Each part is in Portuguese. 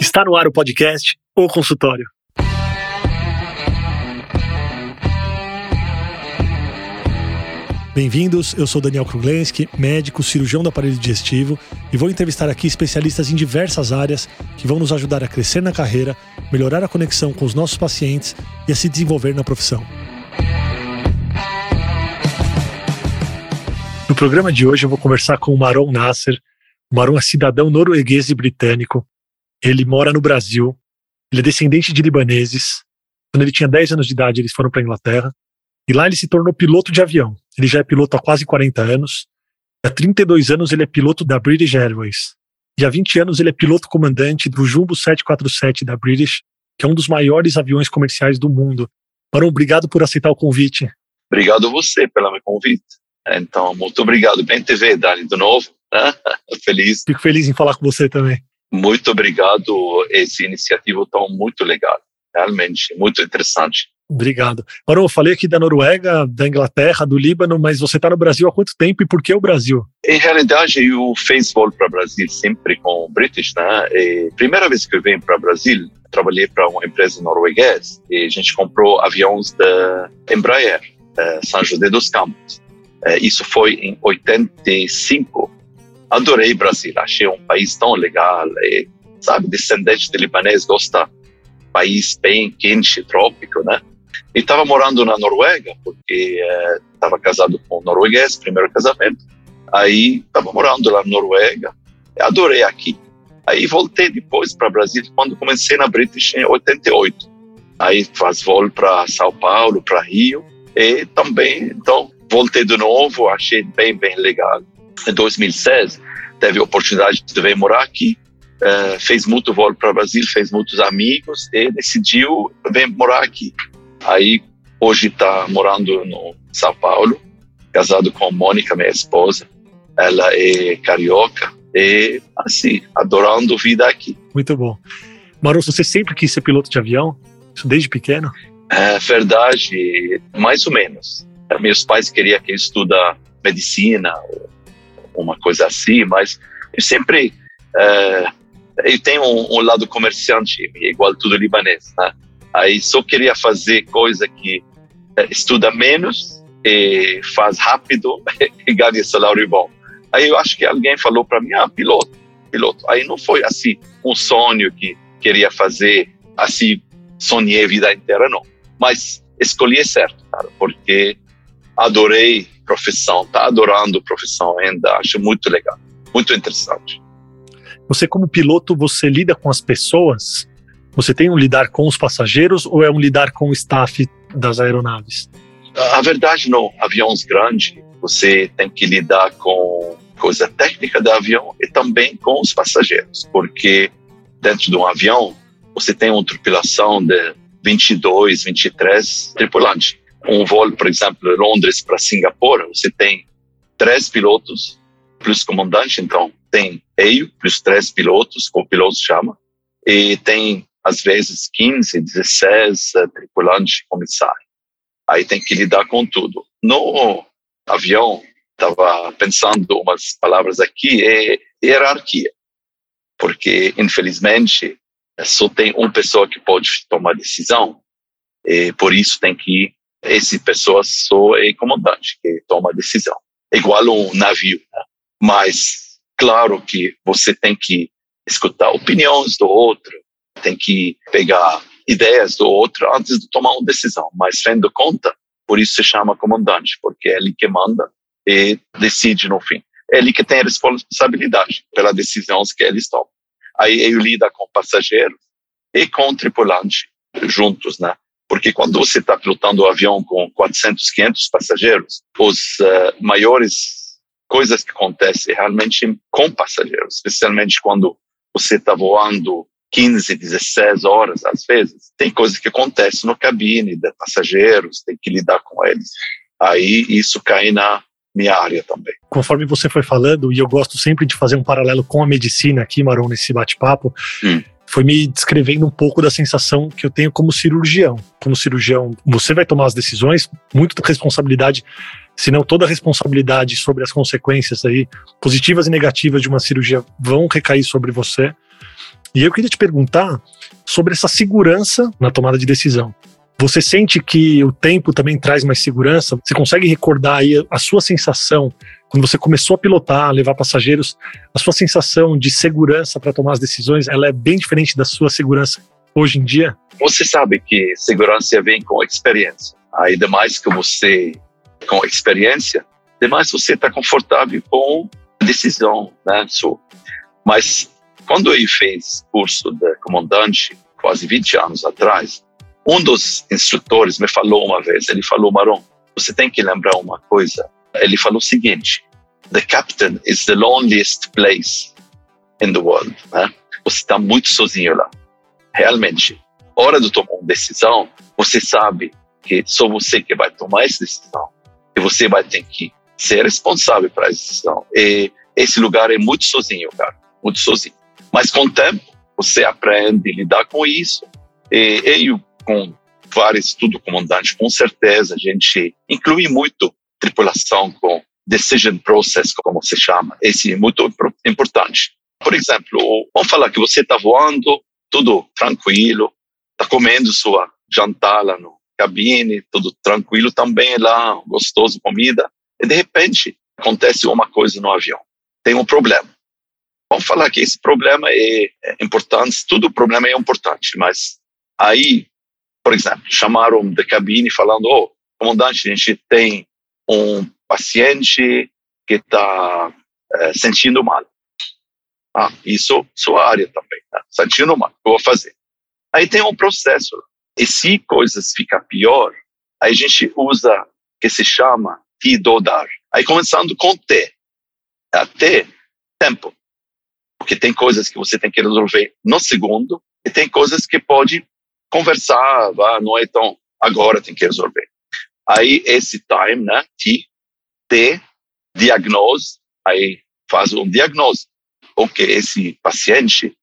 Está no ar o podcast O Consultório. Bem-vindos, eu sou Daniel Kruglenski, médico, cirurgião do aparelho digestivo e vou entrevistar aqui especialistas em diversas áreas que vão nos ajudar a crescer na carreira, melhorar a conexão com os nossos pacientes e a se desenvolver na profissão. No programa de hoje eu vou conversar com o Maron Nasser. O Maron é cidadão norueguês e britânico. Ele mora no Brasil. Ele é descendente de libaneses. Quando ele tinha 10 anos de idade, eles foram para a Inglaterra. E lá ele se tornou piloto de avião. Ele já é piloto há quase 40 anos. Há 32 anos ele é piloto da British Airways. E há 20 anos ele é piloto comandante do Jumbo 747 da British, que é um dos maiores aviões comerciais do mundo. Maron, obrigado por aceitar o convite. Obrigado a você pelo meu convite. Então, muito obrigado. Bem TV, Dani, de novo. Né? Feliz. Fico feliz em falar com você também. Muito obrigado. Essa iniciativa está muito legal. Realmente, muito interessante. Obrigado. Maron, eu falei aqui da Noruega, da Inglaterra, do Líbano, mas você está no Brasil há quanto tempo e por que o Brasil? Em realidade, eu fiz voo para o Brasil sempre com o British, né? E primeira vez que eu venho para o Brasil, trabalhei para uma empresa norueguesa e a gente comprou aviões da Embraer, eh, São José dos Campos. Eh, isso foi em 85. Adorei Brasil, achei um país tão legal, e, sabe, descendente de libanês, gosta país bem quente, trópico, né? E estava morando na Noruega, porque estava é, casado com um norueguês, primeiro casamento. Aí estava morando lá na Noruega, adorei aqui. Aí voltei depois para Brasil quando comecei na British em 88. Aí faz voo para São Paulo, para Rio e também, então voltei de novo, achei bem bem legal. Em 2006 teve a oportunidade de vir morar aqui, uh, fez muito voo para o Brasil, fez muitos amigos e decidiu vir morar aqui. Aí hoje está morando no São Paulo, casado com Mônica, minha esposa. Ela é carioca e assim, adorando vida aqui. Muito bom. Maru, você sempre quis ser piloto de avião? Isso desde pequeno? É verdade, mais ou menos. Meus pais queriam que eu estude medicina uma coisa assim, mas eu sempre é, eu tenho um, um, lado comerciante, igual tudo libanês, né? Aí só queria fazer coisa que é, estuda menos e faz rápido e ganha salário bom. Aí eu acho que alguém falou para mim, ah, piloto, piloto. Aí não foi assim um sonho que queria fazer, assim sonhei a vida inteira, não. Mas escolhi certo, cara, porque adorei profissão, tá adorando profissão ainda, acho muito legal, muito interessante. Você como piloto, você lida com as pessoas? Você tem um lidar com os passageiros ou é um lidar com o staff das aeronaves? A verdade não, aviões grandes, você tem que lidar com coisa técnica do avião e também com os passageiros, porque dentro de um avião você tem uma tripulação de 22, 23 tripulantes. Um voo, por exemplo, Londres para Singapura, você tem três pilotos plus comandante, então tem eu plus três pilotos, como pilotos chama, e tem às vezes 15, 16 uh, tripulantes comissários. Aí tem que lidar com tudo. No avião, estava pensando umas palavras aqui, é hierarquia. Porque, infelizmente, só tem uma pessoa que pode tomar decisão, e por isso tem que essa pessoa só é comandante que toma a decisão. Igual um navio, né? mas claro que você tem que escutar opiniões do outro, tem que pegar ideias do outro antes de tomar uma decisão. Mas, tendo conta, por isso se chama comandante, porque é ele que manda e decide no fim. É ele que tem a responsabilidade pelas decisões que eles tomam. Aí ele lida com passageiros e com tripulante juntos, né? Porque quando você está pilotando o um avião com 400, 500 passageiros, os uh, maiores coisas que acontecem realmente com passageiros, especialmente quando você está voando 15, 16 horas, às vezes. Tem coisas que acontecem no cabine de passageiros, tem que lidar com eles. Aí isso cai na minha área também. Conforme você foi falando, e eu gosto sempre de fazer um paralelo com a medicina aqui, Maron, nesse bate-papo, hum. Foi me descrevendo um pouco da sensação que eu tenho como cirurgião. Como cirurgião, você vai tomar as decisões, muito responsabilidade, se não toda a responsabilidade sobre as consequências aí, positivas e negativas de uma cirurgia vão recair sobre você. E eu queria te perguntar sobre essa segurança na tomada de decisão. Você sente que o tempo também traz mais segurança? Você consegue recordar aí a sua sensação quando você começou a pilotar, levar passageiros? A sua sensação de segurança para tomar as decisões, ela é bem diferente da sua segurança hoje em dia? Você sabe que segurança vem com experiência. Aí, demais que você, com experiência, demais você está confortável com a decisão, né? So, mas quando eu fiz curso de comandante, quase 20 anos atrás, um dos instrutores me falou uma vez, ele falou, Maron, você tem que lembrar uma coisa. Ele falou o seguinte, the captain is the loneliest place in the world. Né? Você está muito sozinho lá. Realmente, hora de tomar uma decisão, você sabe que só você que vai tomar essa decisão. E você vai ter que ser responsável para essa decisão. E esse lugar é muito sozinho, cara. Muito sozinho. Mas com o tempo, você aprende a lidar com isso. E eu com vários tudo comandante, com certeza a gente inclui muito tripulação com decision process, como se chama. Esse é muito importante. Por exemplo, vamos falar que você está voando, tudo tranquilo, está comendo sua jantar lá no cabine, tudo tranquilo também lá, gostoso comida, e de repente acontece uma coisa no avião, tem um problema. Vamos falar que esse problema é importante, todo problema é importante, mas aí por exemplo, chamaram da cabine falando: oh, comandante, a gente tem um paciente que está é, sentindo mal. Ah, isso sua área também, tá? sentindo mal, vou fazer? Aí tem um processo. E se coisas ficam pior, aí a gente usa que se chama tidodar. Aí começando com T, até tempo. Porque tem coisas que você tem que resolver no segundo e tem coisas que pode conversar, não é tão agora tem que resolver. Aí esse time, né, T, T, diagnose, aí faz um diagnose. O que esse paciente,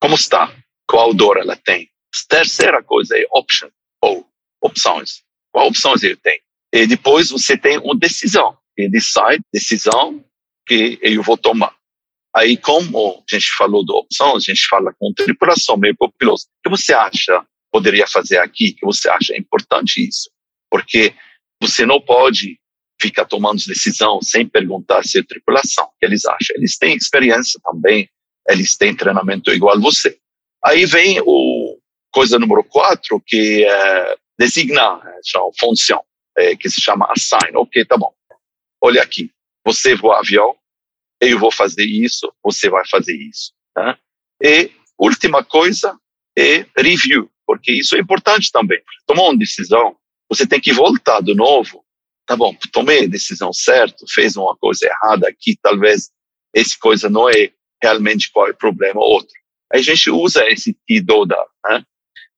como está, qual dor ela tem. Terceira coisa é option, ou opções. Qual opções ele tem? E depois você tem uma decisão. E decide, decisão que eu vou tomar. Aí, como a gente falou de opções, a gente fala com tripulação, meio piloto. O que você acha poderia fazer aqui que você acha importante isso? Porque você não pode ficar tomando decisão sem perguntar se a tripulação, que eles acham. Eles têm experiência também, eles têm treinamento igual você. Aí vem o coisa número quatro, que é designar, é, função, é, que se chama assign. Ok, tá bom. Olha aqui, você voa avião, eu vou fazer isso, você vai fazer isso. Né? E última coisa é review porque isso é importante também. Tomou uma decisão, você tem que voltar de novo. Tá bom, tomei a decisão certa, fez uma coisa errada aqui, talvez essa coisa não é realmente qual é o problema, outro. A gente usa esse TIDODA. Né?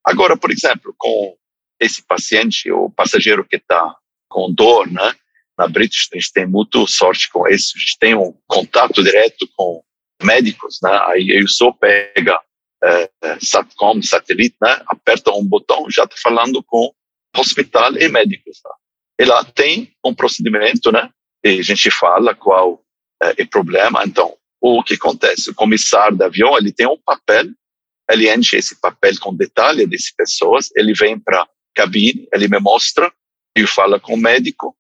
Agora, por exemplo, com esse paciente, o passageiro que está com dor, né? Na British, a gente tem muito sorte com isso. A gente tem um contato direto com médicos, né? Aí eu só pega é, SATCOM, satélite, né? aperta um botão, já está falando com hospital e médicos. Tá? E lá tem um procedimento, né? E a gente fala qual é, é o problema. Então, o que acontece? O comissário do avião, ele tem um papel, ele enche esse papel com detalhe dessas pessoas, ele vem para cabine, ele me mostra, eu falo com o médico,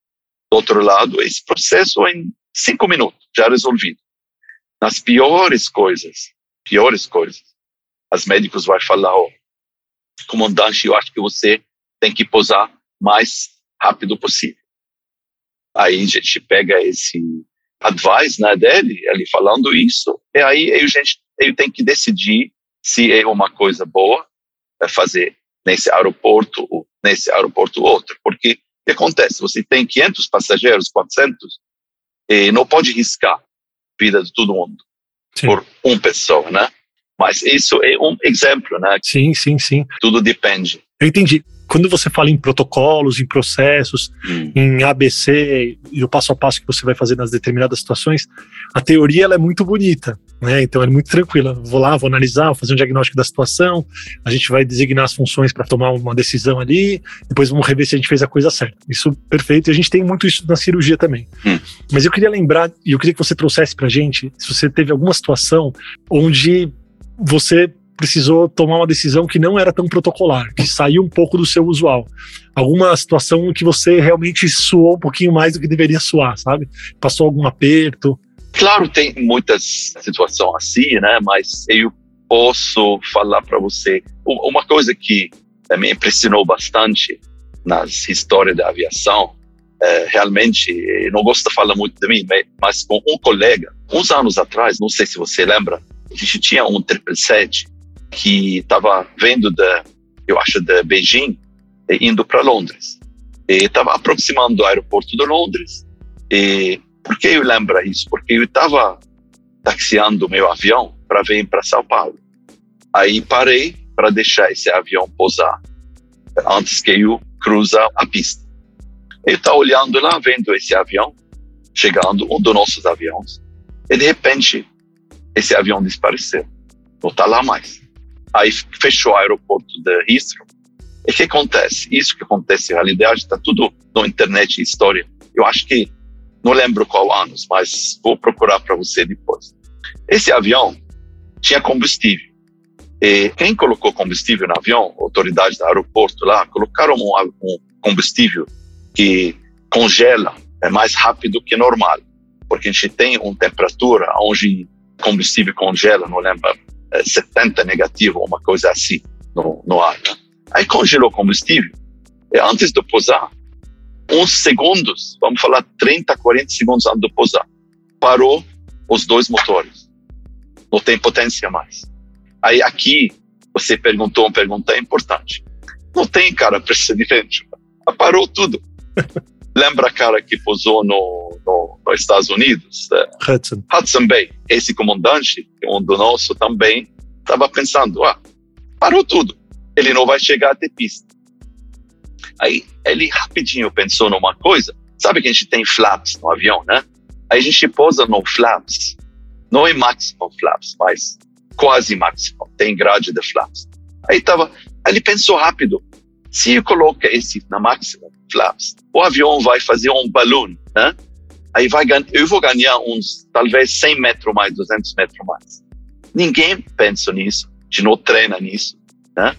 do outro lado, esse processo em cinco minutos, já resolvido. Nas piores coisas, piores coisas, as médicos vai falar, oh, comandante, eu acho que você tem que posar mais rápido possível. Aí a gente pega esse advice né, dele, ele falando isso, e aí a gente eu tenho que decidir se é uma coisa boa é fazer nesse aeroporto ou nesse aeroporto outro, porque o que acontece? Você tem 500 passageiros, 400, e não pode riscar a vida de todo mundo Sim. por uma pessoa, né? Mas isso é um exemplo, né? Sim, sim, sim. Tudo depende. Eu entendi. Quando você fala em protocolos, em processos, hum. em ABC e o passo a passo que você vai fazer nas determinadas situações, a teoria ela é muito bonita. Né? Então é muito tranquila. Vou lá, vou analisar, vou fazer um diagnóstico da situação, a gente vai designar as funções para tomar uma decisão ali, depois vamos rever se a gente fez a coisa certa. Isso perfeito, e a gente tem muito isso na cirurgia também. Hum. Mas eu queria lembrar, e eu queria que você trouxesse para a gente, se você teve alguma situação onde você precisou tomar uma decisão que não era tão protocolar, que saiu um pouco do seu usual. Alguma situação que você realmente suou um pouquinho mais do que deveria suar, sabe? Passou algum aperto, Claro, tem muitas situações assim, né? Mas eu posso falar para você uma coisa que me impressionou bastante nas histórias da aviação. É, realmente, não gosto de falar muito de mim, mas com um colega, uns anos atrás, não sei se você lembra, a gente tinha um 777 que estava vendo da, eu acho, de Beijing, indo para Londres. Estava aproximando do aeroporto de Londres. E por que eu lembro isso? Porque eu estava taxiando meu avião para vir para São Paulo. Aí parei para deixar esse avião pousar antes que eu cruza a pista. Eu estava olhando lá, vendo esse avião chegando, um dos nossos aviões, e de repente esse avião desapareceu. Não está lá mais. Aí fechou o aeroporto de Heathrow. E o que acontece? Isso que acontece, na realidade, está tudo na internet história. Eu acho que não lembro qual anos, mas vou procurar para você depois. Esse avião tinha combustível. E quem colocou combustível no avião, autoridades do aeroporto lá, colocaram um, um combustível que congela é mais rápido que normal, porque a gente tem uma temperatura onde combustível congela, não lembro, 70 negativo, uma coisa assim no, no ar. Né? Aí congelou combustível. E antes de pousar, uns segundos, vamos falar 30, 40 segundos antes de pousar, parou os dois motores. Não tem potência mais. Aí aqui você perguntou uma pergunta importante. Não tem cara precedente. Parou tudo. Lembra a cara que pousou no, no, nos Estados Unidos? É, Hudson. Hudson Bay. Esse comandante, um do nosso também, estava pensando, ah, parou tudo. Ele não vai chegar até pista. Aí ele rapidinho pensou numa coisa. Sabe que a gente tem flaps no avião, né? Aí a gente pousa no flaps. Não é maximum flaps, mas quase maximum. Tem grade de flaps. Aí tava, aí ele pensou rápido. Se eu colocar esse na maximum flaps, o avião vai fazer um balão, né? Aí vai eu vou ganhar uns talvez 100 metros mais, 200 metros mais. Ninguém pensa nisso, a gente não treina nisso, né?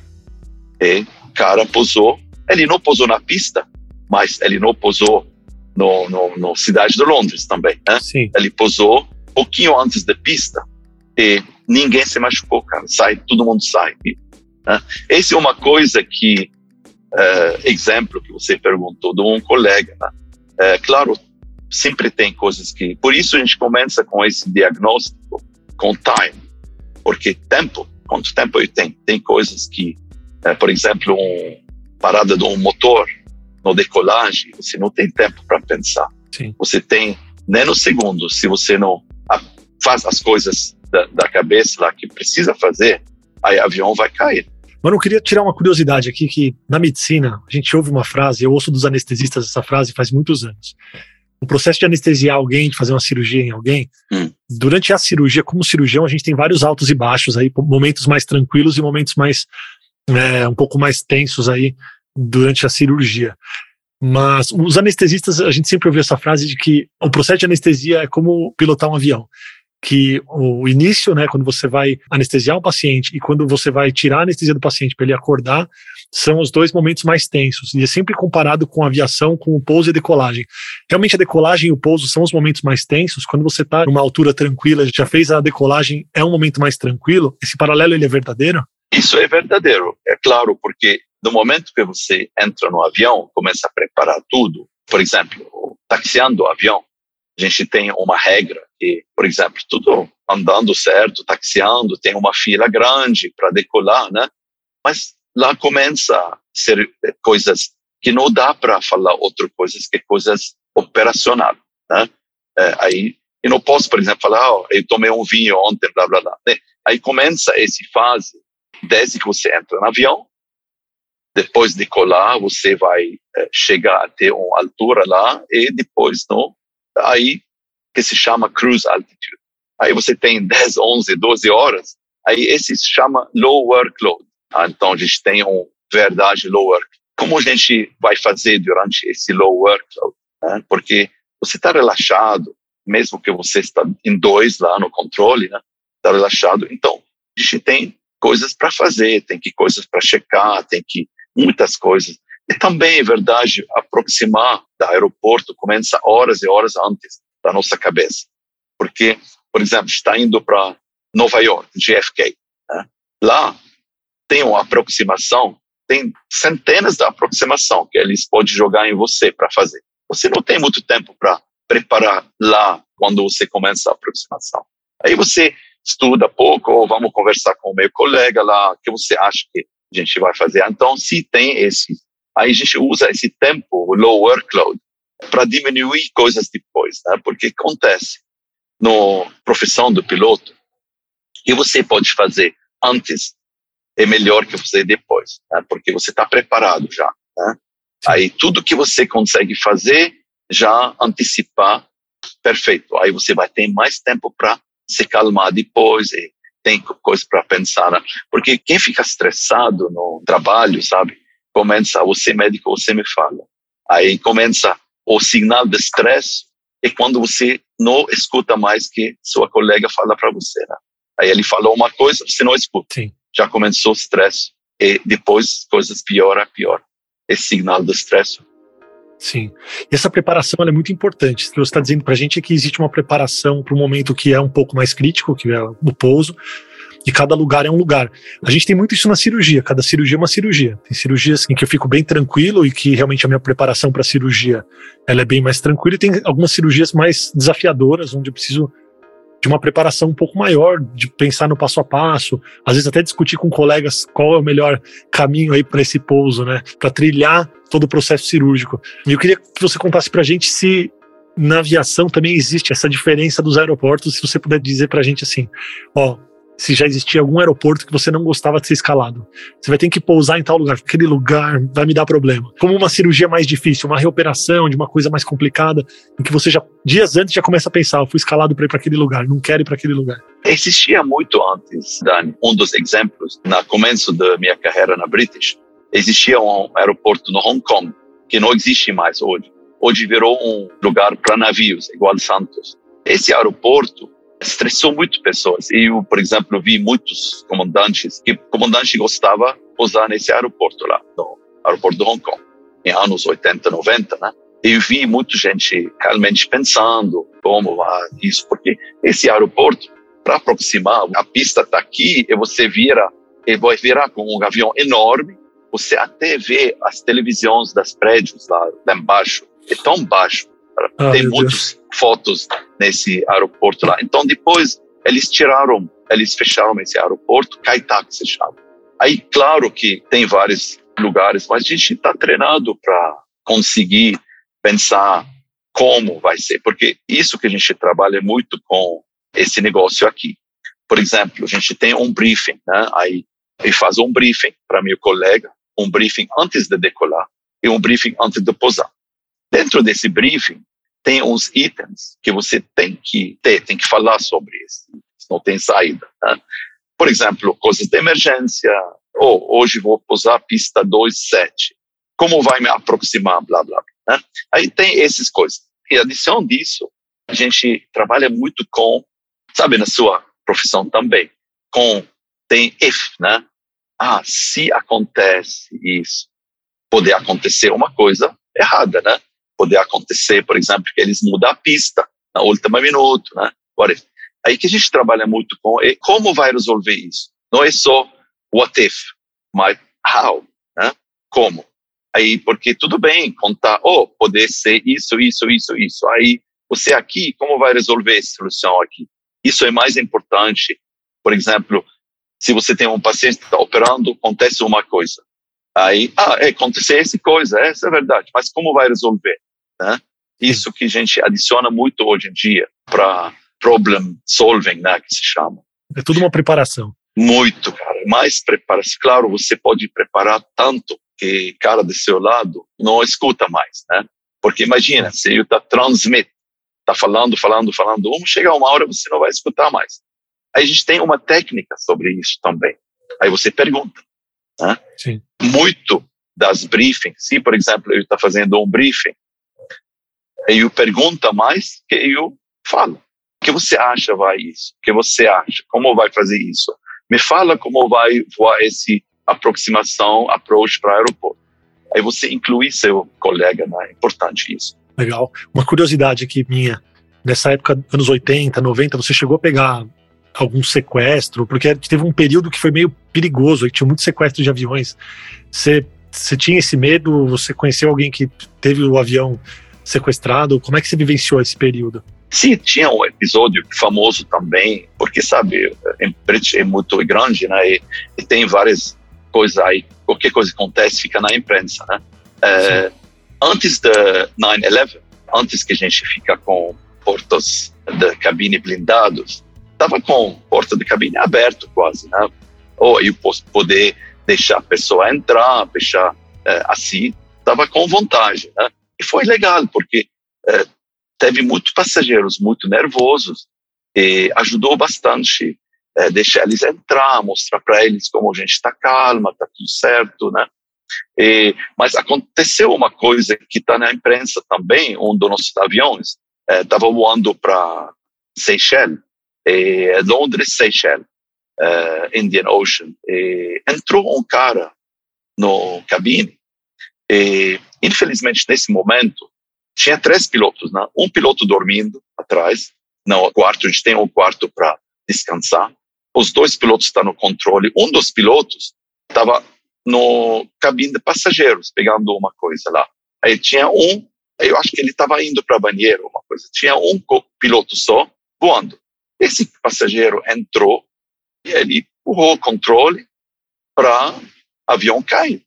E o cara pousou ele não pousou na pista, mas ele não pousou no, no, no cidade de Londres também, né? Sim. Ele pousou um pouquinho antes da pista e ninguém se machucou, cara. Sai, todo mundo sai. Né? Essa é uma coisa que, uh, exemplo que você perguntou de um colega, né? Uh, claro, sempre tem coisas que, por isso a gente começa com esse diagnóstico com time, porque tempo, quanto tempo eu tenho? Tem coisas que, uh, por exemplo, um parada de um motor no decolagem, você não tem tempo para pensar. Sim. Você tem nem no segundo, se você não faz as coisas da, da cabeça lá que precisa fazer, aí o avião vai cair. Mano, eu queria tirar uma curiosidade aqui, que na medicina, a gente ouve uma frase, eu ouço dos anestesistas essa frase faz muitos anos. O processo de anestesiar alguém, de fazer uma cirurgia em alguém, hum. durante a cirurgia, como cirurgião, a gente tem vários altos e baixos aí, momentos mais tranquilos e momentos mais é, um pouco mais tensos aí durante a cirurgia. Mas os anestesistas, a gente sempre ouviu essa frase de que o processo de anestesia é como pilotar um avião. Que o início, né, quando você vai anestesiar um paciente e quando você vai tirar a anestesia do paciente para ele acordar, são os dois momentos mais tensos. E é sempre comparado com a aviação, com o pouso e a decolagem. Realmente a decolagem e o pouso são os momentos mais tensos. Quando você está numa altura tranquila, já fez a decolagem, é um momento mais tranquilo. Esse paralelo ele é verdadeiro? Isso é verdadeiro, é claro, porque no momento que você entra no avião, começa a preparar tudo, por exemplo, taxiando o avião, a gente tem uma regra que, por exemplo, tudo andando certo, taxiando, tem uma fila grande para decolar, né? Mas lá começa a ser coisas que não dá para falar outras coisas que coisas operacional, né? É, aí eu não posso, por exemplo, falar, oh, eu tomei um vinho ontem, blá blá blá. Né? Aí começa essa fase desde que você entra no avião, depois de colar, você vai é, chegar até uma altura lá e depois, não, aí que se chama cruise altitude. aí você tem 10, 11, 12 horas, aí esse se chama low workload. Ah, então a gente tem um verdade low work. Como a gente vai fazer durante esse low workload? Né? Porque você está relaxado, mesmo que você está em dois lá no controle, né? Está relaxado. Então a gente tem coisas para fazer, tem que coisas para checar, tem que muitas coisas. E também é verdade aproximar do aeroporto começa horas e horas antes da nossa cabeça, porque por exemplo está indo para Nova York, JFK, né? lá tem uma aproximação, tem centenas de aproximação que eles podem jogar em você para fazer. Você não tem muito tempo para preparar lá quando você começa a aproximação. Aí você estuda pouco, ou vamos conversar com o meu colega lá, o que você acha que a gente vai fazer. Então, se tem esse, aí a gente usa esse tempo, o low workload, para diminuir coisas depois, né? Porque acontece no profissão do piloto, que você pode fazer antes é melhor que fazer depois, né? porque você está preparado já. Né? Aí tudo que você consegue fazer já antecipar, perfeito. Aí você vai ter mais tempo para se calmar depois e tem coisa para pensar. Né? Porque quem fica estressado no trabalho, sabe? Começa, você médico, você me fala. Aí começa o sinal de estresse é quando você não escuta mais que sua colega fala para você. Né? Aí ele falou uma coisa, você não escuta. Sim. Já começou o estresse e depois coisas pior a pior. Esse sinal do estresse Sim. E essa preparação é muito importante. O que você está dizendo para a gente é que existe uma preparação para um momento que é um pouco mais crítico, que é o pouso, e cada lugar é um lugar. A gente tem muito isso na cirurgia, cada cirurgia é uma cirurgia. Tem cirurgias em que eu fico bem tranquilo e que realmente a minha preparação para a cirurgia ela é bem mais tranquila, e tem algumas cirurgias mais desafiadoras, onde eu preciso de uma preparação um pouco maior, de pensar no passo a passo, às vezes até discutir com colegas qual é o melhor caminho aí para esse pouso, né? Para trilhar todo o processo cirúrgico. E eu queria que você contasse para a gente se na aviação também existe essa diferença dos aeroportos, se você puder dizer para a gente assim, ó, se já existia algum aeroporto que você não gostava de ser escalado. Você vai ter que pousar em tal lugar, aquele lugar vai me dar problema. Como uma cirurgia mais difícil, uma reoperação de uma coisa mais complicada, em que você já dias antes já começa a pensar, eu fui escalado para ir para aquele lugar, não quero ir para aquele lugar. Existia muito antes, Dani, um dos exemplos, na começo da minha carreira na British, existia um aeroporto no Hong Kong que não existe mais hoje. Hoje virou um lugar para navios, igual Santos. Esse aeroporto estressou muito pessoas. Eu, por exemplo, vi muitos comandantes que comandante gostava usar nesse aeroporto lá, no aeroporto de Hong Kong, em anos 80, 90, né? Eu vi muita gente realmente pensando como vai isso, porque esse aeroporto, para aproximar, a pista está aqui e você vira, e vai virar com um avião enorme, você até vê as televisões das prédios lá, lá embaixo, é tão baixo, ah, tem muitas fotos nesse aeroporto lá. Então, depois, eles tiraram, eles fecharam esse aeroporto, Kaitak se chama. Aí, claro que tem vários lugares, mas a gente está treinado para conseguir pensar como vai ser, porque isso que a gente trabalha muito com esse negócio aqui. Por exemplo, a gente tem um briefing, né? Aí ele faz um briefing para meu colega, um briefing antes de decolar e um briefing antes de pousar. Dentro desse briefing, tem uns itens que você tem que ter, tem que falar sobre isso, não tem saída. Né? Por exemplo, coisas de emergência, ou oh, hoje vou usar pista 27, como vai me aproximar, blá, blá, blá. Né? Aí tem essas coisas. E adição disso, a gente trabalha muito com, sabe, na sua profissão também, com, tem if, né? Ah, se acontece isso, poder acontecer uma coisa errada, né? Poder acontecer, por exemplo, que eles mudam a pista na última minuto, né? Aí que a gente trabalha muito com é como vai resolver isso. Não é só what if, mas how, né? Como? Aí, porque tudo bem contar, oh, poder ser isso, isso, isso, isso. Aí, você aqui, como vai resolver essa solução aqui? Isso é mais importante. Por exemplo, se você tem um paciente que está operando, acontece uma coisa. Aí, ah, é, aconteceu essa coisa, essa é verdade, mas como vai resolver? Né? Isso que a gente adiciona muito hoje em dia para problem solving, né, que se chama. É tudo uma preparação. Muito, cara. Mais preparação. Claro, você pode preparar tanto que cara do seu lado não escuta mais, né? Porque imagina, se eu tá transmit tá falando, falando, falando, vamos chegar uma hora você não vai escutar mais. Aí a gente tem uma técnica sobre isso também. Aí você pergunta. Né? Sim. Muito das briefings, se por exemplo eu está fazendo um briefing, eu pergunto mais que eu falo. O que você acha vai isso? O que você acha? Como vai fazer isso? Me fala como vai voar esse aproximação, approach para aeroporto. Aí você inclui seu colega, né? É importante isso. Legal. Uma curiosidade aqui minha, nessa época, anos 80, 90, você chegou a pegar algum sequestro? Porque teve um período que foi meio perigoso, que tinha muito sequestro de aviões. Você, você tinha esse medo? Você conheceu alguém que teve o avião sequestrado? Como é que você vivenciou esse período? Sim, tinha um episódio famoso também, porque, sabe, a é muito grande, né? E, e, tem várias coisas aí, qualquer coisa que acontece fica na imprensa, né? É, antes da 9-11, antes que a gente fica com portas da cabine blindados, estava com porta de cabine aberto quase, né? Ou eu posso poder deixar a pessoa entrar, deixar é, assim, estava com vontade, né? E foi legal, porque é, teve muitos passageiros muito nervosos e ajudou bastante é, deixar eles entrar, mostrar para eles como a gente está calma, está tudo certo, né? E, mas aconteceu uma coisa que está na imprensa também, um dos nossos aviões estava é, voando para Seychelles, e Londres, Seychelles, uh, Indian Ocean, e entrou um cara no cabine e infelizmente nesse momento tinha três pilotos, né? um piloto dormindo atrás, no quarto, a gente tem um quarto para descansar, os dois pilotos estão no controle, um dos pilotos estava no cabine de passageiros, pegando uma coisa lá. Aí tinha um, eu acho que ele estava indo para banheiro, uma coisa. Tinha um piloto só voando. Esse passageiro entrou e ele empurrou o controle para avião cair.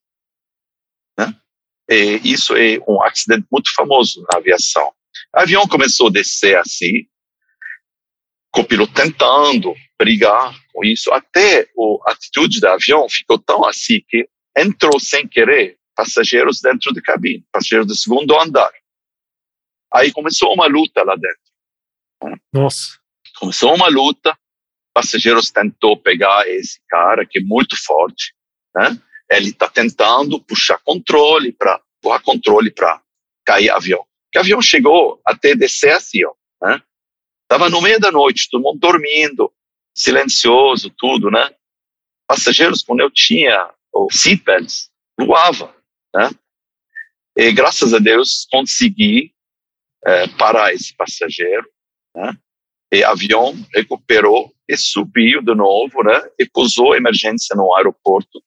E isso é um acidente muito famoso na aviação. O avião começou a descer assim, com o piloto tentando brigar com isso, até a atitude do avião ficou tão assim que entrou sem querer passageiros dentro da cabine, passageiros do segundo andar. Aí começou uma luta lá dentro. Nossa. Começou uma luta, passageiros tentou pegar esse cara que é muito forte, né? Ele está tentando puxar controle para puxar controle para cair avião. O avião chegou até descer assim, ó, né? Tava no meio da noite, todo mundo dormindo, silencioso, tudo, né? Passageiros, quando eu tinha o seatbelts, voava, né? E graças a Deus consegui é, parar esse passageiro, né? E avião recuperou e subiu de novo, né? E pousou emergência no aeroporto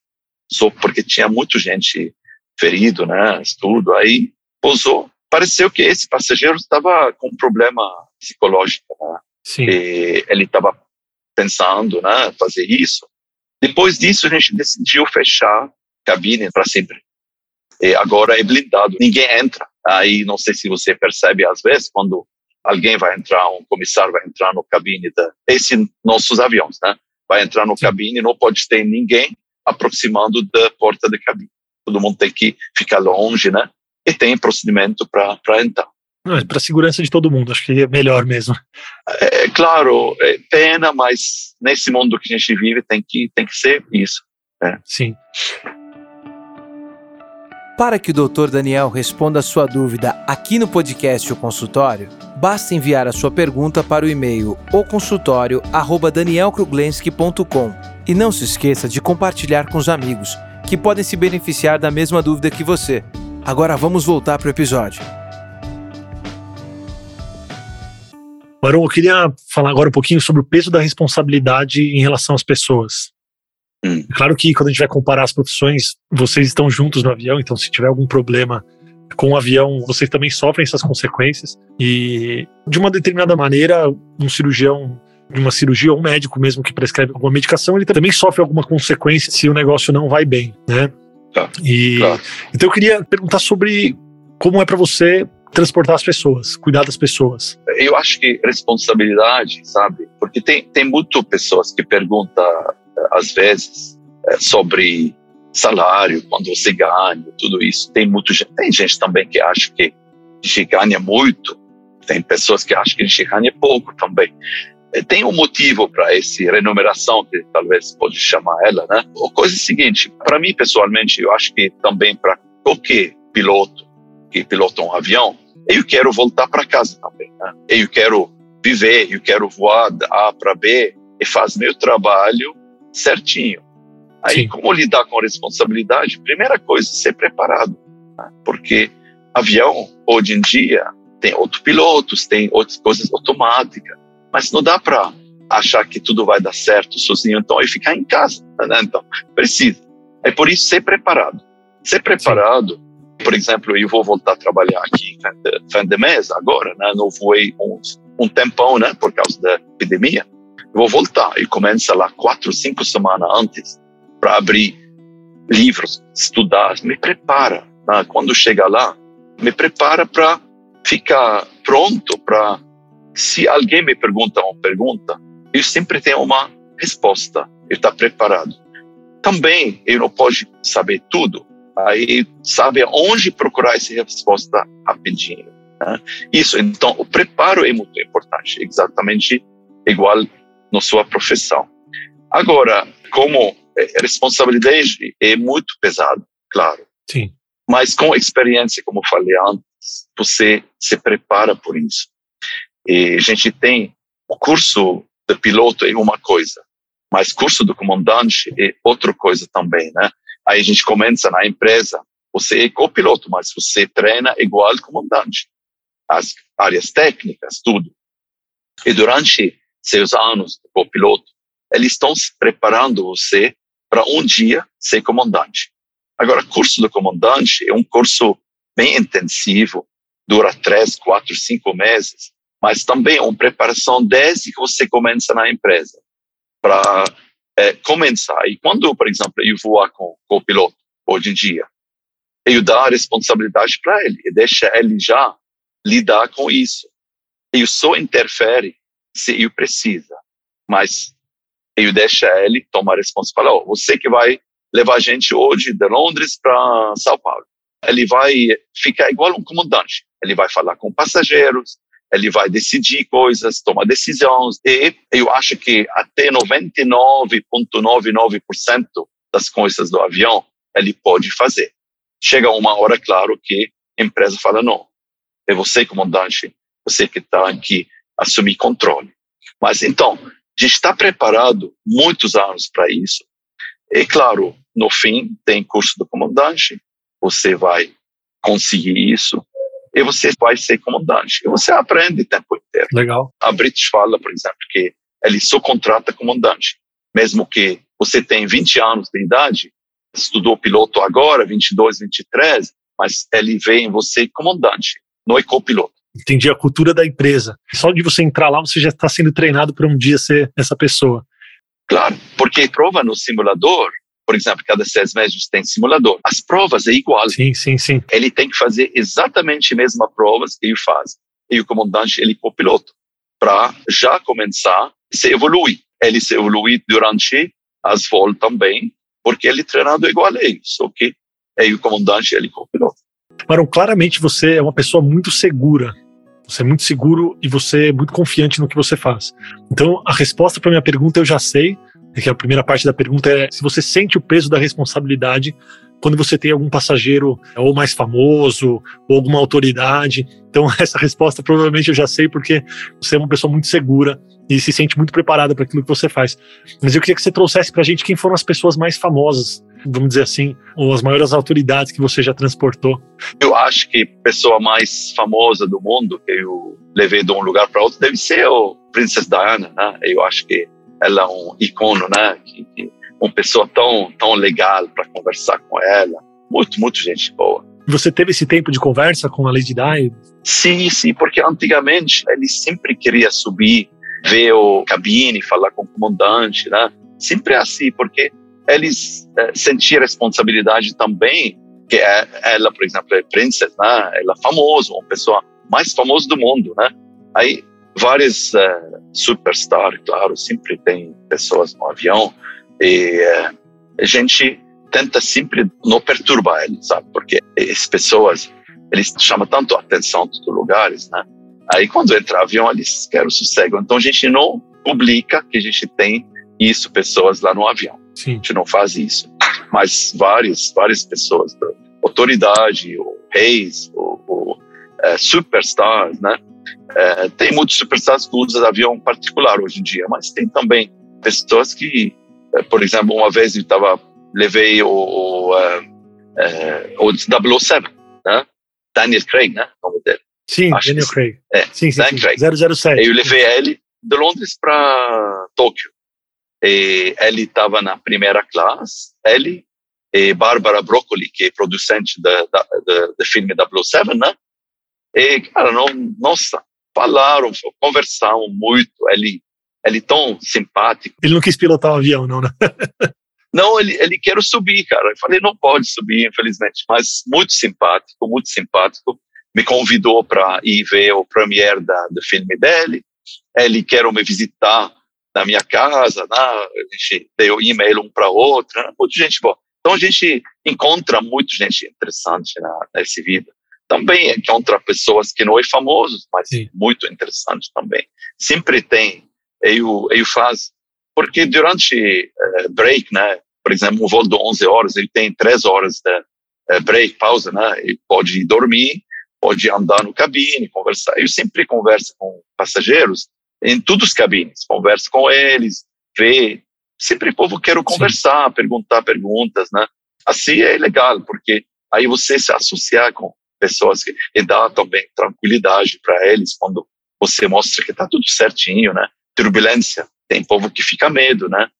só porque tinha muita gente ferido, né, tudo. Aí pousou. Pareceu que esse passageiro estava com um problema psicológico, né? Sim. E ele estava pensando, né, fazer isso. Depois disso, a gente decidiu fechar a cabine para sempre. E agora é blindado, ninguém entra. Aí não sei se você percebe às vezes quando alguém vai entrar, um comissário vai entrar no cabine da esse nossos aviões, né? Vai entrar no Sim. cabine, não pode ter ninguém aproximando da porta da cabine. Todo mundo tem que ficar longe, né? E tem procedimento para entrar. Para a segurança de todo mundo, acho que é melhor mesmo. É, é, claro, é pena, mas nesse mundo que a gente vive tem que, tem que ser isso. Né? Sim. Para que o Dr. Daniel responda a sua dúvida aqui no podcast O Consultório, basta enviar a sua pergunta para o e-mail oconsultório@danielkruglenski.com. E não se esqueça de compartilhar com os amigos que podem se beneficiar da mesma dúvida que você. Agora vamos voltar para o episódio. Maron, eu queria falar agora um pouquinho sobre o peso da responsabilidade em relação às pessoas. Hum. Claro que quando a gente vai comparar as profissões, vocês estão juntos no avião, então se tiver algum problema com o avião, vocês também sofrem essas consequências. E de uma determinada maneira, um cirurgião uma cirurgia ou um médico mesmo que prescreve alguma medicação, ele também sofre alguma consequência se o negócio não vai bem, né? Tá. E tá. então eu queria perguntar sobre como é para você transportar as pessoas, cuidar das pessoas. Eu acho que responsabilidade, sabe? Porque tem tem muito pessoas que perguntam às vezes, é, sobre salário, quando você ganha, tudo isso. Tem muito tem gente também que acha que se ganha muito, Tem pessoas que acham que a ganha pouco também. Tem um motivo para essa remuneração, que talvez pode chamar ela, né? A coisa é a seguinte, para mim pessoalmente, eu acho que também para qualquer piloto que pilota um avião, eu quero voltar para casa também. Né? Eu quero viver, eu quero voar da A para B e fazer meu trabalho certinho. Aí, Sim. como lidar com a responsabilidade? Primeira coisa, ser preparado. Né? Porque avião, hoje em dia, tem outros pilotos, tem outras coisas automáticas, mas não dá para achar que tudo vai dar certo sozinho, então, e ficar em casa. Né? Então, precisa. É por isso ser preparado. Ser preparado, por exemplo, eu vou voltar a trabalhar aqui fim de mês agora, né? Não voei uns, um tempão, né? Por causa da epidemia. Vou voltar e começa lá quatro, cinco semanas antes para abrir livros, estudar, me prepara. Né? Quando chega lá, me prepara para ficar pronto para se alguém me pergunta uma pergunta, eu sempre tenho uma resposta. Eu estou preparado. Também eu não posso saber tudo. Aí sabe onde procurar essa resposta rapidinho. Né? Isso. Então o preparo é muito importante, exatamente igual na sua profissão. Agora, como responsabilidade é muito pesado, claro. Sim. Mas com experiência, como falei antes, você se prepara por isso. E a gente tem o curso de piloto é uma coisa, mas curso do comandante é outra coisa também, né? Aí a gente começa na empresa, você é copiloto, mas você treina igual comandante. As áreas técnicas, tudo. E durante seus anos de copiloto, eles estão se preparando você para um dia ser comandante. Agora, curso do comandante é um curso bem intensivo, dura três, quatro, cinco meses, mas também é uma preparação desde que você começa na empresa para é, começar. E quando, por exemplo, eu voar com, com o piloto hoje em dia, eu dou a responsabilidade para ele e deixa ele já lidar com isso. Eu só interfere se eu precisa, mas eu deixo ele tomar a responsabilidade. Você que vai levar a gente hoje de Londres para São Paulo. Ele vai ficar igual um comandante. Ele vai falar com passageiros, ele vai decidir coisas, tomar decisões. E eu acho que até 99,99% das coisas do avião ele pode fazer. Chega uma hora, claro, que a empresa fala: não, é você, comandante, você que está aqui assumir controle. Mas então, gente está preparado muitos anos para isso. E claro, no fim, tem curso do comandante, você vai conseguir isso e você vai ser comandante. E você aprende o tempo inteiro. Legal. A British fala, por exemplo, que ele só contrata comandante. Mesmo que você tenha 20 anos de idade, estudou piloto agora, 22, 23, mas ele vê em você comandante, não é copiloto. Entendi a cultura da empresa. Só de você entrar lá, você já está sendo treinado para um dia ser essa pessoa. Claro, porque prova no simulador, por exemplo, cada seis meses tem simulador. As provas é igual. Sim, sim, sim. Ele tem que fazer exatamente as mesmas provas que ele faz. E o comandante, ele é copiloto. Para já começar, se evoluir. Ele se evolui durante as voos também, porque ele é treinado igual a ele, só que é o comandante, ele é copiloto. Maron, claramente você é uma pessoa muito segura. Você é muito seguro e você é muito confiante no que você faz. Então, a resposta para minha pergunta eu já sei, que a primeira parte da pergunta é se você sente o peso da responsabilidade quando você tem algum passageiro ou mais famoso ou alguma autoridade. Então, essa resposta provavelmente eu já sei porque você é uma pessoa muito segura e se sente muito preparada para aquilo que você faz. Mas eu queria que você trouxesse para a gente quem foram as pessoas mais famosas, vamos dizer assim, ou as maiores autoridades que você já transportou. Eu acho que a pessoa mais famosa do mundo que eu levei de um lugar para outro deve ser o Princesa Diana, né? Eu acho que ela é um icono, né? Que, que uma pessoa tão tão legal para conversar com ela, muito muito gente boa. Você teve esse tempo de conversa com a Lady Di? Sim, sim, porque antigamente ele sempre queria subir, ver o cabine, falar com o comandante, né? Sempre assim, porque eles é, sentiam responsabilidade também, que é, ela, por exemplo, é princesa, né? Ela é famosa, uma pessoa mais famosa do mundo, né? Aí vários uh, superstars, claro, sempre tem pessoas no avião e uh, a gente tenta sempre não perturbar eles, sabe? Porque as pessoas, eles chamam tanto a atenção dos lugares, né? Aí quando entra avião, eles querem o sossego. Então a gente não publica que a gente tem isso, pessoas lá no avião. Sim. A gente não faz isso. Mas várias, várias pessoas, autoridade, o reis, o, o é, superstars, né? É, tem muitos superstars que usam avião particular hoje em dia, mas tem também pessoas que, é, por exemplo, uma vez eu estava levei o, o, é, é o 007, né? Daniel Craig, né? O nome dele. Sim, Acho Daniel Craig. É, sim, sim, Daniel sim. Craig. 007. Eu levei ele de Londres para Tóquio. E ele estava na primeira classe, ele e Bárbara Broccoli, que é producente do filme 007, né? E, cara, não, nossa, falaram, conversaram muito. Ele, ele tão simpático. Ele não quis pilotar o um avião, não, né? não, ele, ele quer subir, cara. Eu falei, não pode subir, infelizmente. Mas muito simpático, muito simpático. Me convidou para ir ver o premiere da, do filme dele. Ele quer me visitar na minha casa, né? a gente deu e-mail um para outro, né? muita gente boa. Então a gente encontra muita gente interessante na, nessa vida também encontra pessoas que não é famoso, mas Sim. muito interessante também. Sempre tem, eu, eu faço, porque durante uh, break, né, por exemplo, um voo de 11 horas, ele tem 3 horas de uh, break, pausa, né, ele pode dormir, pode andar no cabine, conversar. Eu sempre converso com passageiros em todos os cabines, converso com eles, vê. Sempre o povo quer conversar, Sim. perguntar perguntas, né? Assim é legal, porque aí você se associar com pessoas que, e dá também tranquilidade para eles quando você mostra que está tudo certinho, né? Turbulência, tem povo que fica medo, né?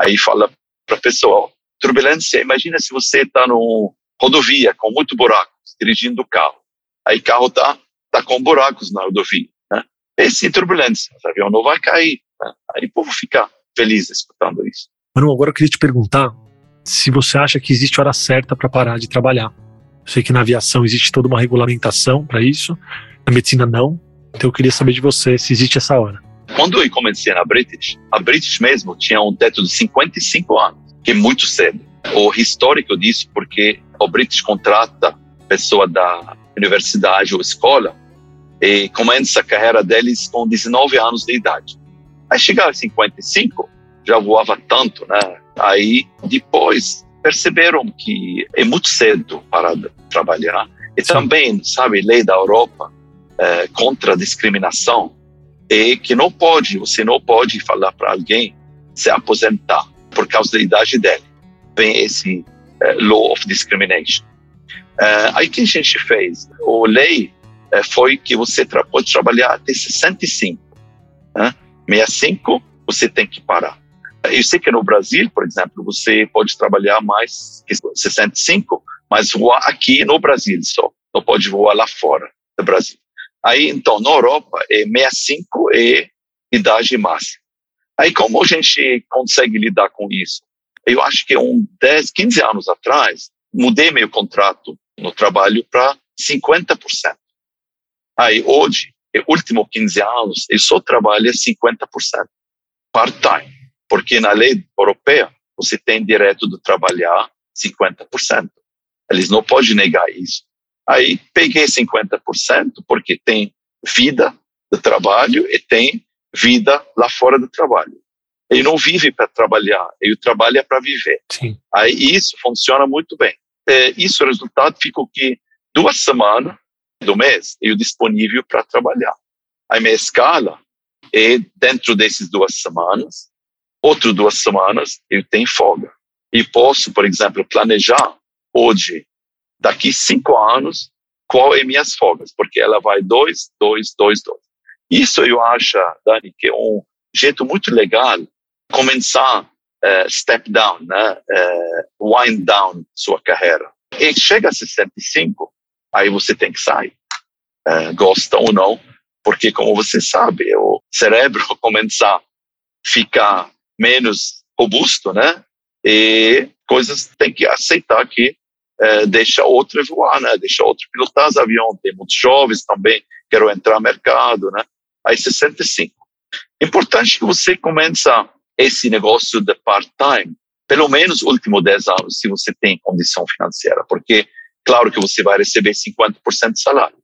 Aí fala para a pessoa, turbulência, imagina se você está no rodovia com muito buracos, dirigindo o carro. Aí carro tá tá com buracos na rodovia, né? Esse turbulência, o avião não vai cair, né? Aí o povo fica feliz escutando isso. Manu, agora eu queria te perguntar se você acha que existe hora certa para parar de trabalhar. Sei que na aviação existe toda uma regulamentação para isso, na medicina não. Então eu queria saber de você se existe essa hora. Quando eu comecei na British, a British mesmo tinha um teto de 55 anos, que é muito cedo. O histórico disso, porque o British contrata pessoa da universidade ou escola e começa a carreira deles com 19 anos de idade. Aí chegar a 55, já voava tanto, né? Aí depois perceberam que é muito cedo para trabalhar. E também, sabe, lei da Europa é, contra a discriminação é que não pode, você não pode falar para alguém se aposentar por causa da idade dele. Vem esse é, law of discrimination. É, aí que a gente fez? A lei foi que você tra pode trabalhar até 65. Né? 65 você tem que parar. Eu sei que no Brasil, por exemplo, você pode trabalhar mais que 65, mas voar aqui no Brasil só. Não pode voar lá fora do Brasil. Aí, então, na Europa, é 65 é idade máxima. Aí, como a gente consegue lidar com isso? Eu acho que um 10, 15 anos atrás, mudei meu contrato no trabalho para 50%. Aí, hoje, últimos 15 anos, eu só trabalho 50% part-time porque na lei europeia você tem direito de trabalhar 50%. Eles não podem negar isso. Aí peguei 50% porque tem vida de trabalho e tem vida lá fora do trabalho. Ele não vive para trabalhar, ele trabalha para viver. Sim. Aí isso funciona muito bem. É, isso, o resultado fica que duas semanas do mês eu disponível para trabalhar. A minha escala é dentro dessas duas semanas outras duas semanas eu tenho folga. E posso, por exemplo, planejar hoje, daqui cinco anos, qual é minhas folgas, porque ela vai dois, dois, dois, dois. Isso eu acho, Dani, que é um jeito muito legal começar uh, step down, né? Uh, wind down sua carreira. E chega a 65, aí você tem que sair, uh, gosta ou não, porque como você sabe, o cérebro começar a ficar menos robusto, né? E coisas tem que aceitar que é, deixa outro voar, né? Deixa outro pilotar os aviões. Tem muitos jovens também quero entrar no mercado, né? Aí 65. Importante que você começa esse negócio de part-time, pelo menos últimos 10 anos, se você tem condição financeira, porque claro que você vai receber 50% de salário,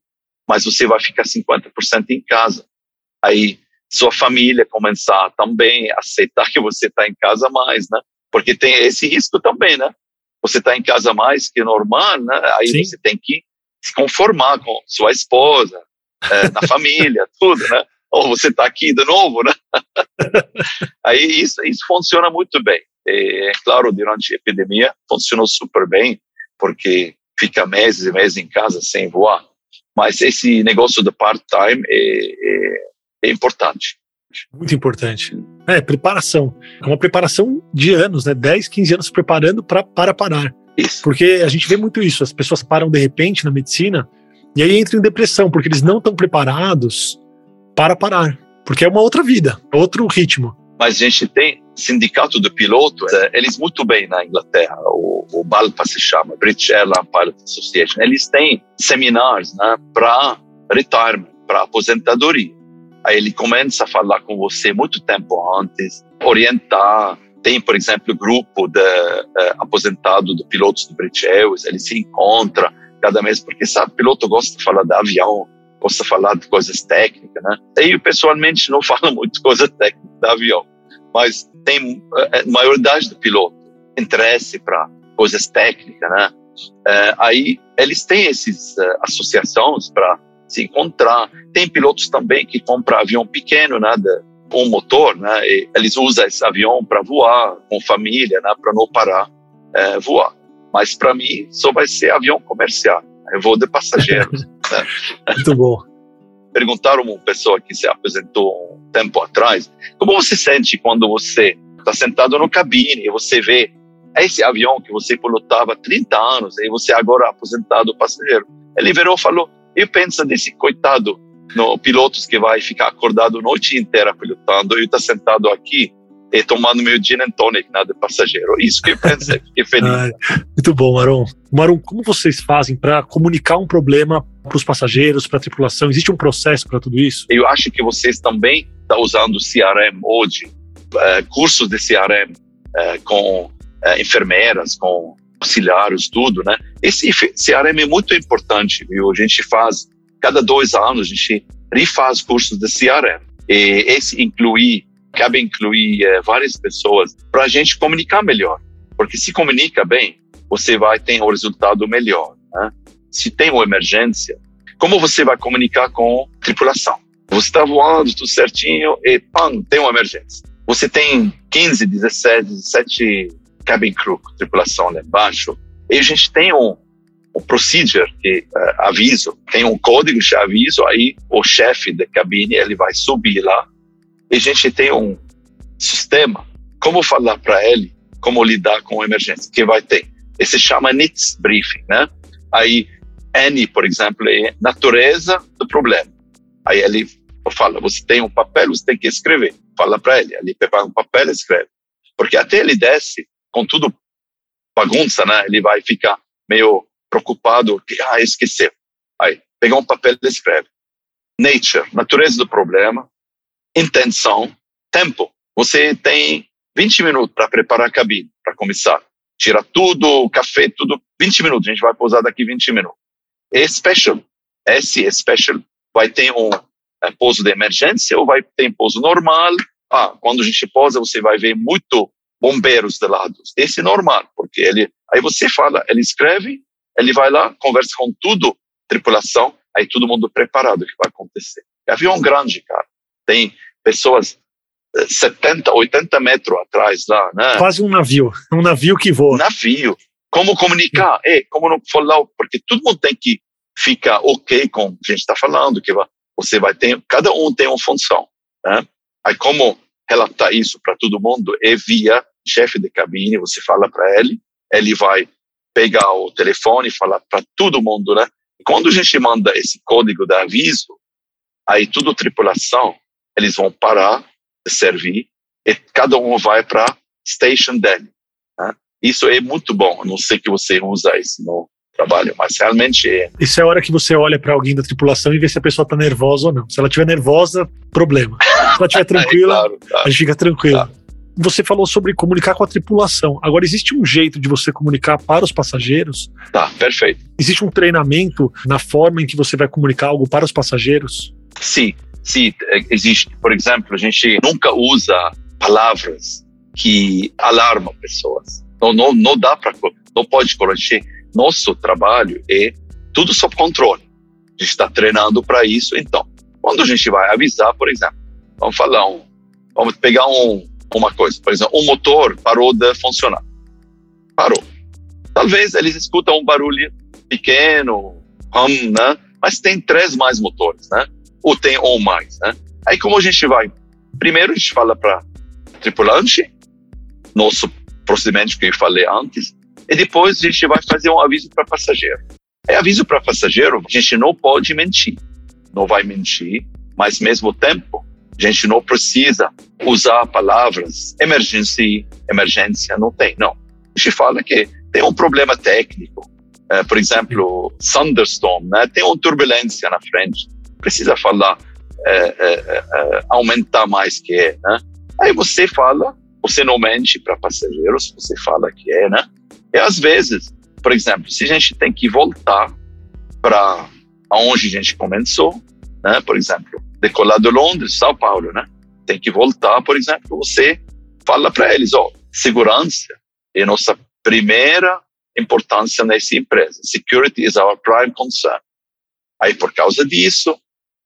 mas você vai ficar 50% em casa. Aí sua família começar também a aceitar que você está em casa mais, né? Porque tem esse risco também, né? Você está em casa mais que normal, né? Aí Sim. você tem que se conformar com sua esposa, é, na família, tudo, né? Ou você está aqui de novo, né? Aí isso, isso funciona muito bem. É, claro, durante a epidemia funcionou super bem, porque fica meses e meses em casa sem voar. Mas esse negócio do part-time é, é, é, importante. Muito importante. É, preparação. É uma preparação de anos, né? 10, 15 anos preparando pra, para parar. Isso. Porque a gente vê muito isso. As pessoas param de repente na medicina e aí entram em depressão, porque eles não estão preparados para parar. Porque é uma outra vida, outro ritmo. Mas a gente tem sindicato de pilotos, é, eles muito bem na Inglaterra, o, o BALPA se chama, British Airline Pilot Association, eles têm seminários né, para retirement, para aposentadoria. Aí ele começa a falar com você muito tempo antes, orientar. Tem, por exemplo, grupo de uh, aposentado de pilotos do British Airways, ele se encontra cada mês, porque sabe, piloto gosta de falar de avião, gosta de falar de coisas técnicas, né? Eu pessoalmente não falo muito coisa técnica de avião, mas tem a eh, maioridade do piloto interesse para coisas técnicas, né? É, aí eles têm essas associações para se encontrar. Tem pilotos também que compram avião pequeno, né? Um motor, né? Eles usam esse avião para voar com família, né? Para não parar é, voar. Mas para mim só vai ser avião comercial. Eu vou de passageiros. né? Muito bom. Perguntaram uma pessoa que se apresentou um tempo atrás, como você sente quando você está sentado no cabine e você vê esse avião que você pilotava há 30 anos e você agora é aposentado passageiro. Ele virou e falou, eu penso desse coitado no pilotos que vai ficar acordado a noite inteira pilotando e está sentado aqui e tomando meu gin and tonic nada de passageiro. Isso que eu pensei, fiquei feliz. Ai, muito bom, Maron. Maron, como vocês fazem para comunicar um problema para os passageiros, para a tripulação? Existe um processo para tudo isso? Eu acho que vocês também estão usando CRM hoje, uh, cursos de CRM uh, eh, com uh, enfermeiras, com auxiliares, tudo, né? Esse CRM é muito importante, viu? A gente faz, cada dois anos, a gente refaz cursos de CRM. E esse inclui cabe incluir é, várias pessoas para a gente comunicar melhor. Porque se comunica bem, você vai ter um resultado melhor. Né? Se tem uma emergência, como você vai comunicar com tripulação? Você está voando tudo certinho e, pam, tem uma emergência. Você tem 15, 17, 17 cabin crew, tripulação lá embaixo, e a gente tem um, um procedure que uh, aviso, tem um código de aviso, aí o chefe da cabine ele vai subir lá e a gente tem um sistema, como falar para ele como lidar com emergência, que vai ter. Esse chama NITS Briefing, né? Aí, N, por exemplo, é natureza do problema. Aí ele fala, você tem um papel, você tem que escrever. Fala para ele, ele pega um papel e escreve. Porque até ele desce com tudo bagunça, né? Ele vai ficar meio preocupado, que, ah, esqueceu. Aí, pega um papel e escreve. Nature, natureza do problema, intenção, tempo. Você tem 20 minutos para preparar a cabine, para começar. Tira tudo, café, tudo, 20 minutos. A gente vai pousar daqui 20 minutos. É special. Esse é special. Vai ter um é, pouso de emergência ou vai ter um pouso normal. Ah, quando a gente pousa, você vai ver muito bombeiros de lado. Esse é normal, porque ele, aí você fala, ele escreve, ele vai lá, conversa com tudo, tripulação, aí todo mundo preparado o que vai acontecer. É avião grande, cara tem pessoas 70, eh, 80 metros atrás lá, né? Quase um navio, um navio que voa. Navio. Como comunicar? É, como não falar? Porque todo mundo tem que ficar ok com o que a gente está falando, que você vai ter, cada um tem uma função, né? Aí como relatar isso para todo mundo é via chefe de cabine, você fala para ele, ele vai pegar o telefone e falar para todo mundo, né? Quando a gente manda esse código de aviso, aí toda tripulação eles vão parar de servir e cada um vai para station dele. Né? Isso é muito bom. Eu não sei que você usa isso no trabalho, mas realmente é. Isso é a hora que você olha para alguém da tripulação e vê se a pessoa está nervosa ou não. Se ela estiver nervosa, problema. Se ela estiver tranquila, é, claro, claro. a gente fica tranquilo. Claro. Você falou sobre comunicar com a tripulação. Agora, existe um jeito de você comunicar para os passageiros? Tá, perfeito. Existe um treinamento na forma em que você vai comunicar algo para os passageiros? Sim, sim, existe. Por exemplo, a gente nunca usa palavras que alarmam pessoas. Não, não, não dá para, não pode corrigir. Nosso trabalho é tudo sob controle. A gente está treinando para isso. Então, quando a gente vai avisar, por exemplo, vamos falar um, vamos pegar um, uma coisa, por exemplo, um motor parou de funcionar. Parou. Talvez eles escutam um barulho pequeno, hum, né? Mas tem três mais motores, né? Ou tem ou mais, né? Aí como a gente vai? Primeiro a gente fala para tripulante, nosso procedimento que eu falei antes, e depois a gente vai fazer um aviso para passageiro. É aviso para passageiro, a gente não pode mentir. Não vai mentir, mas mesmo tempo a gente não precisa usar palavras emergência, emergência, não tem, não. A gente fala que tem um problema técnico, uh, por exemplo, thunderstorm, né? tem uma turbulência na frente, precisa falar, uh, uh, aumentar mais que é, né? Aí você fala, você não mente para passageiros, você fala que é, né? E às vezes, por exemplo, se a gente tem que voltar para onde a gente começou, né? Por exemplo, decolar de Londres, São Paulo, né? Tem que voltar, por exemplo, você fala para eles, ó, segurança é nossa primeira importância nessa empresa. Security is our prime concern. Aí, por causa disso,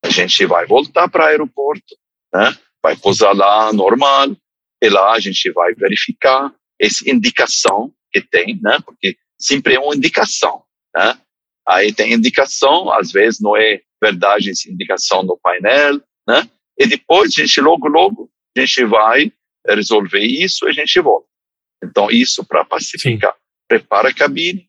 a gente vai voltar para o aeroporto, né? Vai pousar lá normal, e lá a gente vai verificar essa indicação que tem, né? Porque sempre é uma indicação, né? Aí tem indicação, às vezes não é verdade essa indicação no painel, né? E depois a gente logo logo a gente vai resolver isso e a gente volta. Então isso para pacificar. Sim. Prepara a cabine,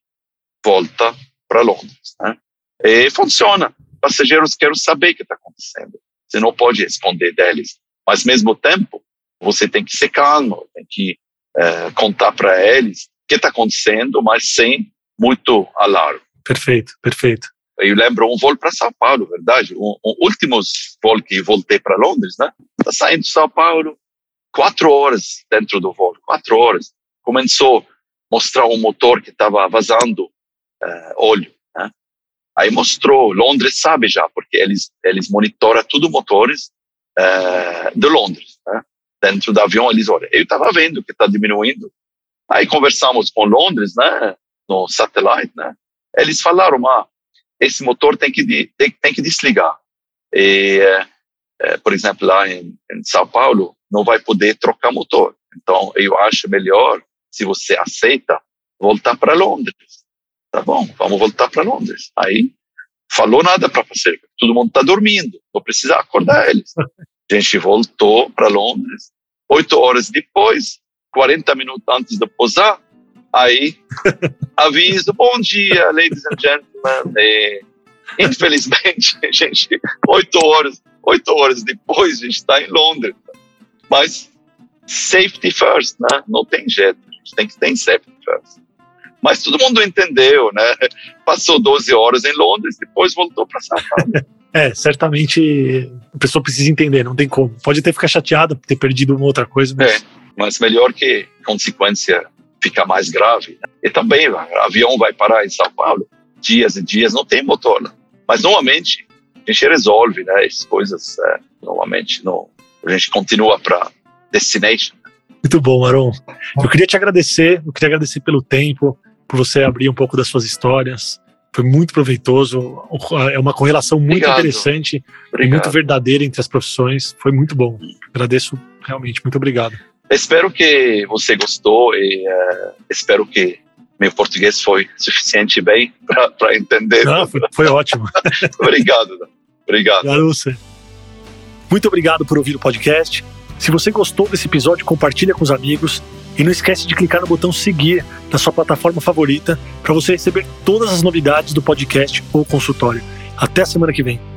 volta para Londres, né? E funciona. Passageiros querem saber o que está acontecendo. Você não pode responder deles, mas ao mesmo tempo você tem que ser calmo, tem que é, contar para eles o que está acontecendo, mas sem muito alarme. Perfeito, perfeito. Eu lembro um voo para São Paulo, verdade? Um, um último voo que voltei para Londres, né? Tá saindo de São Paulo, quatro horas dentro do voo, quatro horas. Começou a mostrar um motor que estava vazando uh, óleo, né? Aí mostrou, Londres sabe já, porque eles eles monitoram tudo motores uh, de Londres, né? Dentro do avião eles olham. Eu estava vendo que está diminuindo. Aí conversamos com Londres, né? No satélite, né? Eles falaram, ah, esse motor tem que, tem, tem que desligar. E, é, por exemplo, lá em, em São Paulo, não vai poder trocar motor. Então, eu acho melhor, se você aceita, voltar para Londres. Tá bom, vamos voltar para Londres. Aí, falou nada para fazer, todo mundo está dormindo, vou precisar acordar eles. A gente voltou para Londres, oito horas depois, 40 minutos antes de pousar, Aí, aviso, bom dia, ladies and gentlemen. E, infelizmente, a gente, oito horas, oito horas depois, a gente está em Londres. Mas safety first, né? Não tem jeito, a gente tem que ter safety first. Mas todo mundo entendeu, né? Passou 12 horas em Londres, depois voltou para São Paulo. É, certamente a pessoa precisa entender, não tem como. Pode até ficar chateada por ter perdido uma outra coisa, mas... É, mas melhor que consequência fica mais grave. E também o avião vai parar em São Paulo dias e dias, não tem motor. Né? Mas normalmente a gente resolve né, as coisas, é, normalmente não, a gente continua para destination. Muito bom, Maron. Eu queria te agradecer, eu queria agradecer pelo tempo, por você abrir um pouco das suas histórias. Foi muito proveitoso, é uma correlação muito Obrigado. interessante obrigado. e muito verdadeira entre as profissões. Foi muito bom. Agradeço realmente, muito obrigado. Espero que você gostou e uh, espero que meu português foi suficiente bem para entender. Não, foi, foi ótimo. obrigado. Obrigado. Obrigado Muito obrigado por ouvir o podcast. Se você gostou desse episódio, compartilha com os amigos e não esquece de clicar no botão seguir na sua plataforma favorita para você receber todas as novidades do podcast ou consultório. Até a semana que vem.